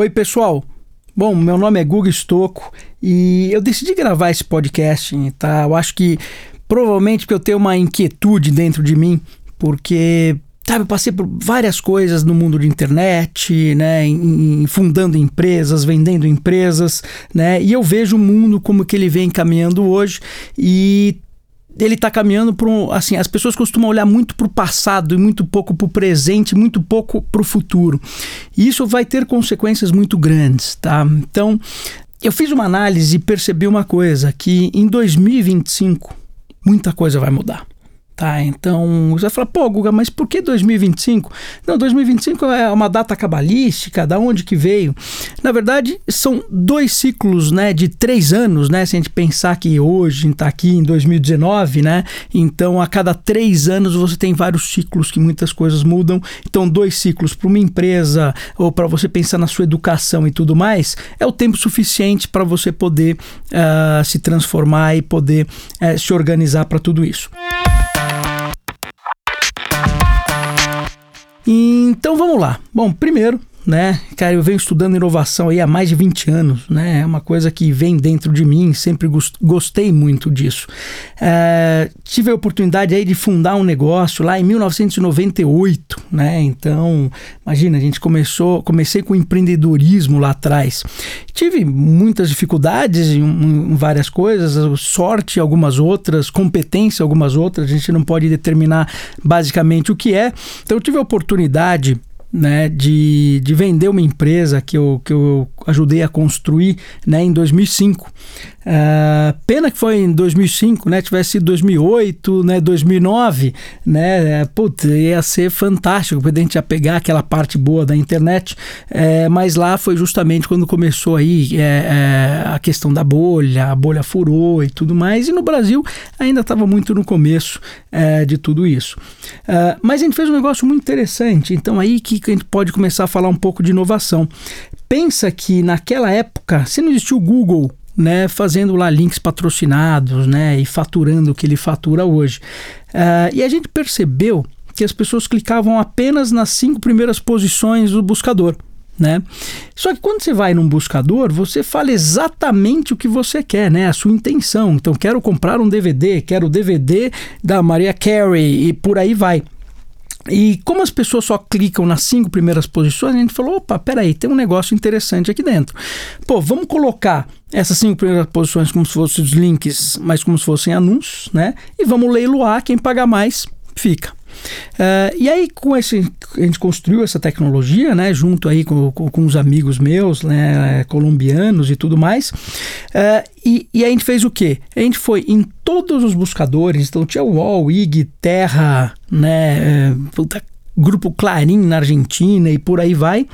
Oi, pessoal. Bom, meu nome é Guga Stocco e eu decidi gravar esse podcast, tá? Eu acho que provavelmente porque eu tenho uma inquietude dentro de mim, porque sabe, eu passei por várias coisas no mundo de internet, né, em, fundando empresas, vendendo empresas, né, e eu vejo o mundo como que ele vem caminhando hoje e ele está caminhando para um, assim, as pessoas costumam olhar muito para o passado e muito pouco para o presente, muito pouco para o futuro. E isso vai ter consequências muito grandes, tá? Então, eu fiz uma análise e percebi uma coisa, que em 2025 muita coisa vai mudar. Tá, então você vai falar, pô, Guga, mas por que 2025? Não, 2025 é uma data cabalística, da onde que veio? Na verdade, são dois ciclos, né, de três anos, né, se a gente pensar que hoje está aqui em 2019, né, então a cada três anos você tem vários ciclos que muitas coisas mudam, então dois ciclos para uma empresa ou para você pensar na sua educação e tudo mais, é o tempo suficiente para você poder uh, se transformar e poder uh, se organizar para tudo isso. Então vamos lá. Bom, primeiro né? Cara, eu venho estudando inovação aí há mais de 20 anos, né? É uma coisa que vem dentro de mim, sempre gostei muito disso. É, tive a oportunidade aí de fundar um negócio lá em 1998, né? Então, imagina, a gente começou, comecei com empreendedorismo lá atrás. Tive muitas dificuldades em, em várias coisas, sorte algumas outras, competência algumas outras, a gente não pode determinar basicamente o que é. Então, eu tive a oportunidade né, de, de vender uma empresa que eu, que eu ajudei a construir né, em 2005. Uh, pena que foi em 2005, né? Tivesse sido 2008, né? 2009, né? Putz, ia ser fantástico, porque a gente ia pegar aquela parte boa da internet. É, mas lá foi justamente quando começou aí é, é, a questão da bolha, a bolha furou e tudo mais. E no Brasil ainda estava muito no começo é, de tudo isso. Uh, mas a gente fez um negócio muito interessante. Então aí que a gente pode começar a falar um pouco de inovação. Pensa que naquela época, se não existiu o Google né, fazendo lá links patrocinados, né, e faturando o que ele fatura hoje. Uh, e a gente percebeu que as pessoas clicavam apenas nas cinco primeiras posições do buscador. Né? Só que quando você vai num buscador, você fala exatamente o que você quer, né? A sua intenção. Então, quero comprar um DVD, quero o DVD da Maria Carey e por aí vai. E como as pessoas só clicam nas cinco primeiras posições, a gente falou: opa, peraí, tem um negócio interessante aqui dentro. Pô, vamos colocar essas cinco primeiras posições como se fossem os links, mas como se fossem anúncios, né? E vamos leiloar, quem pagar mais fica. Uh, e aí, com esse, a gente construiu essa tecnologia, né, junto aí com, com, com os amigos meus, né, colombianos e tudo mais. Uh, e, e, a gente fez o quê? A gente foi em todos os buscadores, então tinha UOL, IG, Terra, né, uh, Grupo Clarim na Argentina e por aí vai.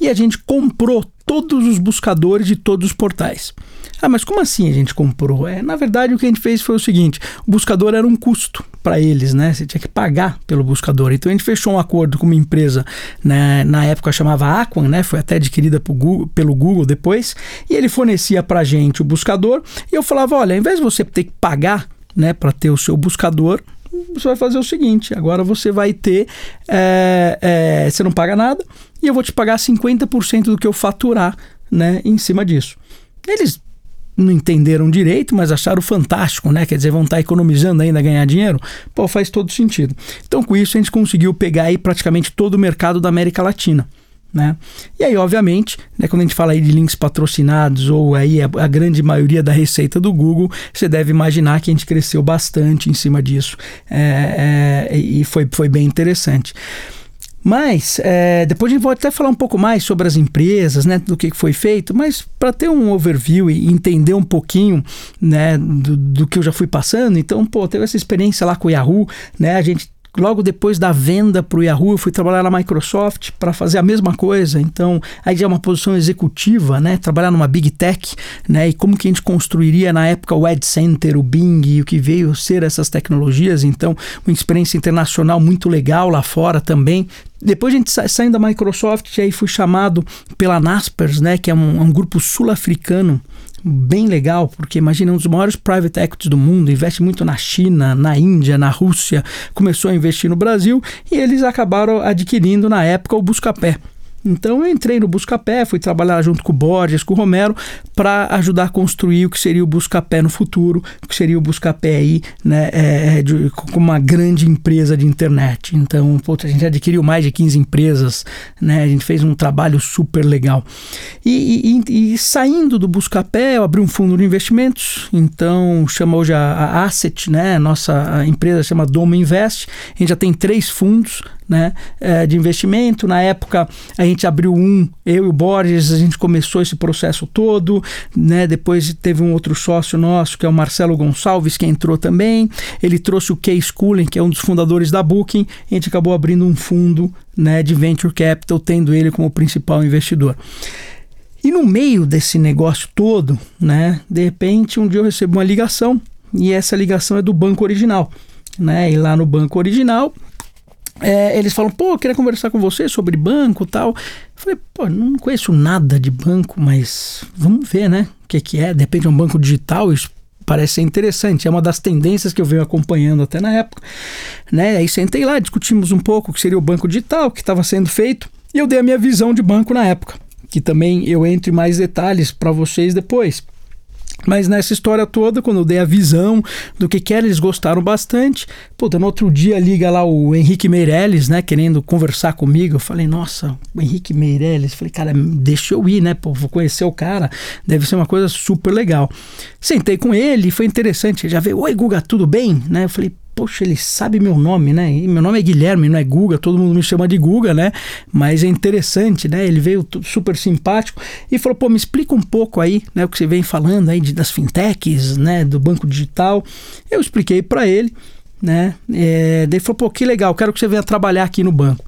E a gente comprou todos os buscadores de todos os portais. Ah, mas como assim a gente comprou? É, na verdade, o que a gente fez foi o seguinte: o buscador era um custo para eles, né? Você tinha que pagar pelo buscador. Então a gente fechou um acordo com uma empresa, né? na época chamava Aquan, né? Foi até adquirida Google, pelo Google depois, e ele fornecia para a gente o buscador. E eu falava: olha, ao invés de você ter que pagar né, para ter o seu buscador, você vai fazer o seguinte: agora você vai ter. É, é, você não paga nada e eu vou te pagar 50% do que eu faturar né, em cima disso. Eles não entenderam direito, mas acharam fantástico, né? Quer dizer, vão estar economizando ainda ganhar dinheiro? Pô, faz todo sentido. Então, com isso, a gente conseguiu pegar aí praticamente todo o mercado da América Latina. Né? E aí, obviamente, né, quando a gente fala aí de links patrocinados ou aí a, a, grande maioria da receita do Google, você deve imaginar que a gente cresceu bastante em cima disso é, é, e foi, foi bem interessante. Mas é, depois a gente vai até falar um pouco mais sobre as empresas, né, do que foi feito, mas para ter um overview e entender um pouquinho né, do, do, que eu já fui passando, então, pô, teve essa experiência lá com o Yahoo, né, a gente Logo depois da venda para o Yahoo, eu fui trabalhar na Microsoft para fazer a mesma coisa. Então, aí já é uma posição executiva, né? Trabalhar numa Big Tech, né? E como que a gente construiria na época o Ad Center, o Bing e o que veio ser essas tecnologias. Então, uma experiência internacional muito legal lá fora também. Depois a gente sa saindo da Microsoft, aí fui chamado pela Naspers, né? Que é um, um grupo sul-africano bem legal, porque imagina um dos maiores private equities do mundo, investe muito na China, na Índia, na Rússia, começou a investir no Brasil e eles acabaram adquirindo na época o Buscapé. Então eu entrei no Buscapé, fui trabalhar junto com o Borges, com o Romero, para ajudar a construir o que seria o Buscapé no futuro, o que seria o Buscapé aí, né, é, é de, com uma grande empresa de internet. Então, a gente adquiriu mais de 15 empresas, né, a gente fez um trabalho super legal. E, e, e saindo do Buscapé, eu abri um fundo de investimentos, então chama hoje a, a Asset, né, nossa empresa chama Domo Invest, a gente já tem três fundos, né, é, de investimento. Na época a gente abriu um, eu e o Borges, a gente começou esse processo todo, né? Depois teve um outro sócio nosso, que é o Marcelo Gonçalves, que entrou também. Ele trouxe o Kay Schooling, que é um dos fundadores da Booking, a gente acabou abrindo um fundo, né, de venture capital, tendo ele como principal investidor. E no meio desse negócio todo, né, de repente um dia eu recebo uma ligação e essa ligação é do banco original, né? E lá no banco original é, eles falam, pô, eu queria conversar com você sobre banco tal. Eu falei, pô, não conheço nada de banco, mas vamos ver, né? O que, que é? De repente é um banco digital, isso parece ser interessante. É uma das tendências que eu venho acompanhando até na época. Né? Aí sentei lá, discutimos um pouco o que seria o banco digital, o que estava sendo feito, e eu dei a minha visão de banco na época. Que também eu entro em mais detalhes para vocês depois. Mas nessa história toda, quando eu dei a visão do que que era, eles gostaram bastante. Puta, no outro dia liga lá o Henrique Meirelles, né, querendo conversar comigo. Eu falei, nossa, o Henrique Meirelles. Falei, cara, deixa eu ir, né, pô, vou conhecer o cara. Deve ser uma coisa super legal. Sentei com ele, foi interessante. Ele já veio, oi Guga, tudo bem? Né, eu falei, poxa, ele sabe meu nome, né? E meu nome é Guilherme, não é Guga, todo mundo me chama de Guga, né? Mas é interessante, né? Ele veio super simpático e falou, pô, me explica um pouco aí, né, o que você vem falando aí de, das fintechs, né, do banco digital. Eu expliquei para ele, né? É, daí ele falou, pô, que legal, quero que você venha trabalhar aqui no banco.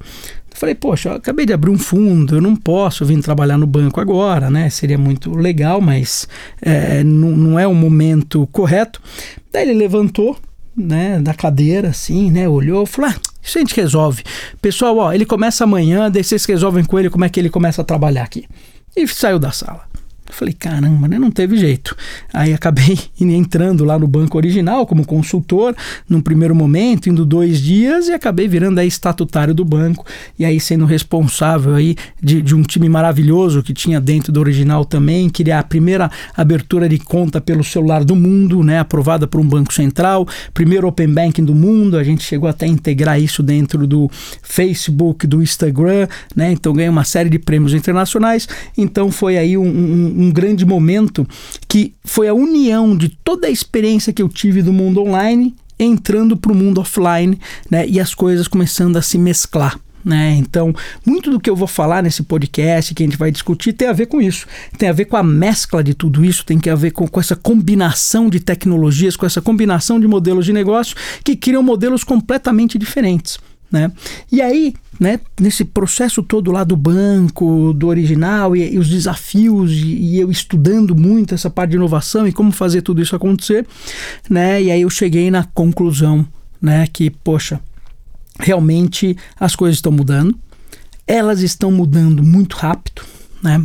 Eu falei, poxa, eu acabei de abrir um fundo, eu não posso vir trabalhar no banco agora, né? Seria muito legal, mas é, não, não é o momento correto. Daí ele levantou, né, da cadeira, assim, né, olhou, falou, ah, isso a gente resolve. Pessoal, ó, ele começa amanhã, daí vocês resolvem com ele como é que ele começa a trabalhar aqui. E saiu da sala. Eu falei, caramba, né? Não teve jeito. Aí acabei entrando lá no banco original como consultor, num primeiro momento, indo dois dias, e acabei virando aí estatutário do banco, e aí sendo responsável aí de, de um time maravilhoso que tinha dentro do original também, criar a primeira abertura de conta pelo celular do mundo, né? Aprovada por um banco central, primeiro Open Banking do mundo, a gente chegou até a integrar isso dentro do Facebook, do Instagram, né? Então ganhei uma série de prêmios internacionais, então foi aí um, um um grande momento que foi a união de toda a experiência que eu tive do mundo online entrando para o mundo offline né, e as coisas começando a se mesclar. Né? Então, muito do que eu vou falar nesse podcast, que a gente vai discutir, tem a ver com isso. Tem a ver com a mescla de tudo isso, tem a ver com, com essa combinação de tecnologias, com essa combinação de modelos de negócio que criam modelos completamente diferentes. Né? E aí, né, nesse processo todo lá do banco, do original e, e os desafios e, e, eu estudando muito essa parte de inovação e como fazer tudo isso acontecer, né? E aí eu cheguei na conclusão, né, que poxa, realmente as coisas estão mudando, elas estão mudando muito rápido, né?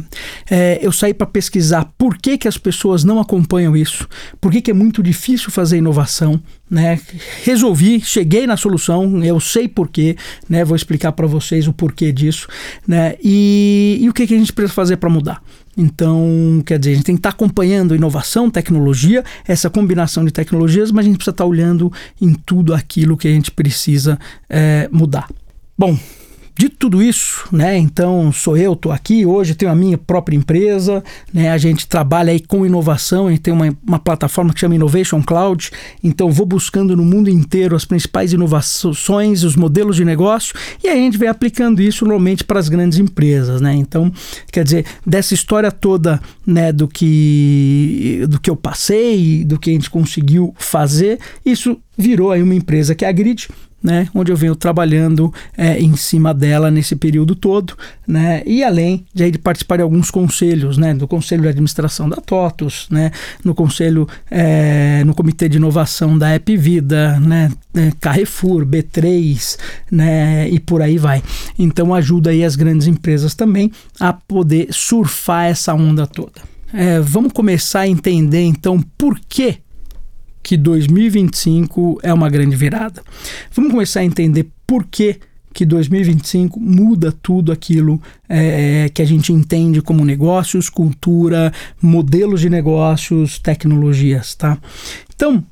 É, eu saí para pesquisar por que, que as pessoas não acompanham isso, por que, que é muito difícil fazer inovação. Né? Resolvi, cheguei na solução, eu sei porquê, né? vou explicar para vocês o porquê disso né? e, e o que, que a gente precisa fazer para mudar. Então, quer dizer, a gente tem que estar tá acompanhando inovação, tecnologia, essa combinação de tecnologias, mas a gente precisa estar tá olhando em tudo aquilo que a gente precisa é, mudar. Bom, de tudo isso, né? Então sou eu, estou aqui hoje, tenho a minha própria empresa, né? A gente trabalha aí com inovação, a gente tem uma, uma plataforma que chama Innovation Cloud, então vou buscando no mundo inteiro as principais inovações, os modelos de negócio e aí a gente vem aplicando isso normalmente para as grandes empresas, né? Então, quer dizer, dessa história toda, né, do que do que eu passei, do que a gente conseguiu fazer, isso virou aí uma empresa que é a Grid, né, onde eu venho trabalhando é, em cima dela nesse período todo, né, e além de, de, participar de alguns conselhos, né, do conselho de administração da TOTUS, né, no conselho, é, no comitê de inovação da App Vida, né, é, Carrefour, B3, né, e por aí vai. Então ajuda aí as grandes empresas também a poder surfar essa onda toda. É, vamos começar a entender então por que que 2025 é uma grande virada. Vamos começar a entender por que que 2025 muda tudo aquilo é, que a gente entende como negócios, cultura, modelos de negócios, tecnologias, tá? Então,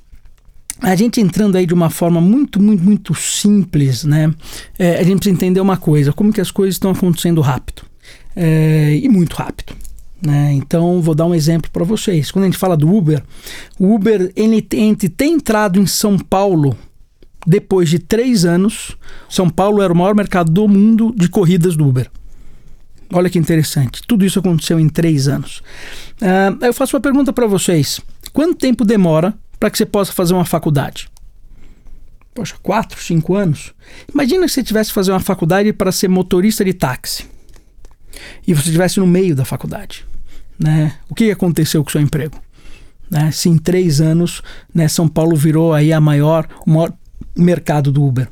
a gente entrando aí de uma forma muito, muito, muito simples, né? É, a gente precisa entender uma coisa: como que as coisas estão acontecendo rápido é, e muito rápido. Né? Então, vou dar um exemplo para vocês. Quando a gente fala do Uber, o Uber ele, ele tem entrado em São Paulo depois de três anos. São Paulo era o maior mercado do mundo de corridas do Uber. Olha que interessante. Tudo isso aconteceu em três anos. Uh, eu faço uma pergunta para vocês: quanto tempo demora para que você possa fazer uma faculdade? Poxa, quatro, cinco anos? Imagina se você tivesse que fazer uma faculdade para ser motorista de táxi e você estivesse no meio da faculdade. Né? O que aconteceu com o seu emprego? Né? Se em três anos né, São Paulo virou aí a maior, o maior mercado do Uber.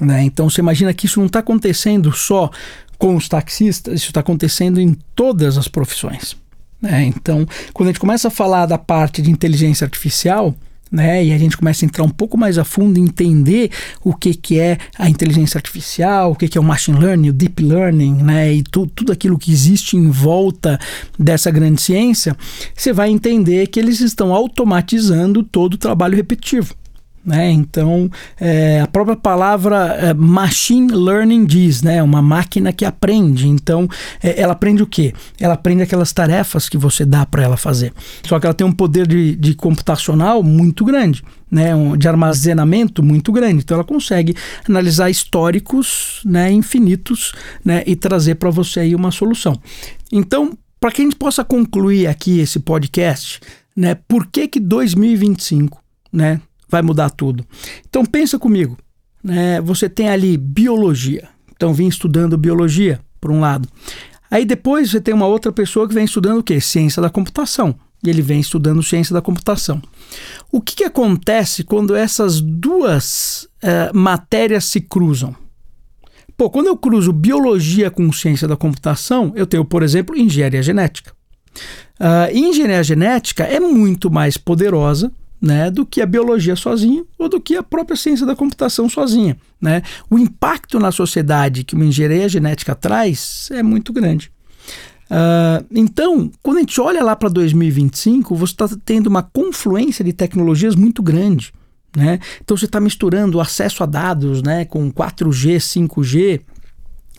Né? Então você imagina que isso não está acontecendo só com os taxistas, isso está acontecendo em todas as profissões. Né? Então, quando a gente começa a falar da parte de inteligência artificial, né? E a gente começa a entrar um pouco mais a fundo e entender o que, que é a inteligência artificial, o que, que é o machine learning, o deep learning, né? E tu, tudo aquilo que existe em volta dessa grande ciência, você vai entender que eles estão automatizando todo o trabalho repetitivo. Né? Então, é, a própria palavra é, machine learning diz, né? Uma máquina que aprende. Então, é, ela aprende o quê? Ela aprende aquelas tarefas que você dá para ela fazer. Só que ela tem um poder de, de computacional muito grande. Né, de armazenamento muito grande. Então ela consegue analisar históricos né, infinitos né, e trazer para você aí uma solução. Então, para que a gente possa concluir aqui esse podcast, né, por que que 2025 né, vai mudar tudo. Então pensa comigo, né? Você tem ali biologia. Então vim estudando biologia, por um lado. Aí depois você tem uma outra pessoa que vem estudando o quê? Ciência da computação. E ele vem estudando ciência da computação. O que, que acontece quando essas duas uh, matérias se cruzam? Pô, quando eu cruzo biologia com ciência da computação, eu tenho, por exemplo, engenharia genética. Uh, engenharia genética é muito mais poderosa né, do que a biologia sozinha ou do que a própria ciência da computação sozinha. Né? O impacto na sociedade que uma engenharia genética traz é muito grande. Uh, então, quando a gente olha lá para 2025, você está tendo uma confluência de tecnologias muito grande. Né? Então, você está misturando o acesso a dados né, com 4G, 5G,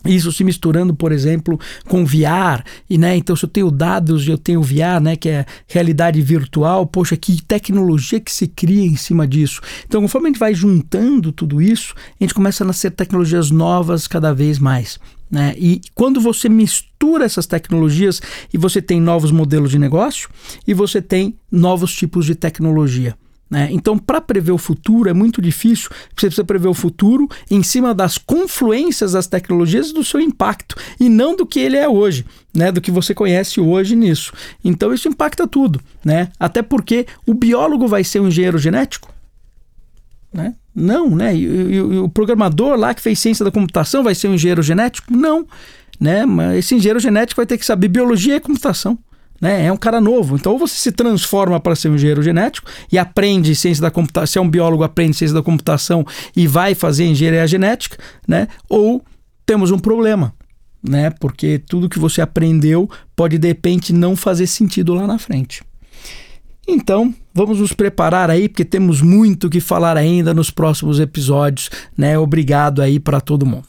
isso se misturando, por exemplo, com VR, e né, então se eu tenho dados e eu tenho VR, né, que é realidade virtual, poxa, que tecnologia que se cria em cima disso. Então, conforme a gente vai juntando tudo isso, a gente começa a nascer tecnologias novas cada vez mais. Né? E quando você mistura essas tecnologias e você tem novos modelos de negócio e você tem novos tipos de tecnologia. Né? Então, para prever o futuro é muito difícil, você precisa prever o futuro em cima das confluências das tecnologias e do seu impacto, e não do que ele é hoje, né? do que você conhece hoje nisso. Então, isso impacta tudo. Né? Até porque o biólogo vai ser um engenheiro genético? Né? Não, né? E, e, e o programador lá que fez ciência da computação vai ser um engenheiro genético? Não. Né? Mas esse engenheiro genético vai ter que saber biologia e computação. Né? É um cara novo. Então, ou você se transforma para ser um engenheiro genético e aprende ciência da computação, se é um biólogo, aprende ciência da computação e vai fazer engenharia genética, né? Ou temos um problema, né? Porque tudo que você aprendeu pode de repente não fazer sentido lá na frente. Então, vamos nos preparar aí, porque temos muito que falar ainda nos próximos episódios, né? Obrigado aí para todo mundo.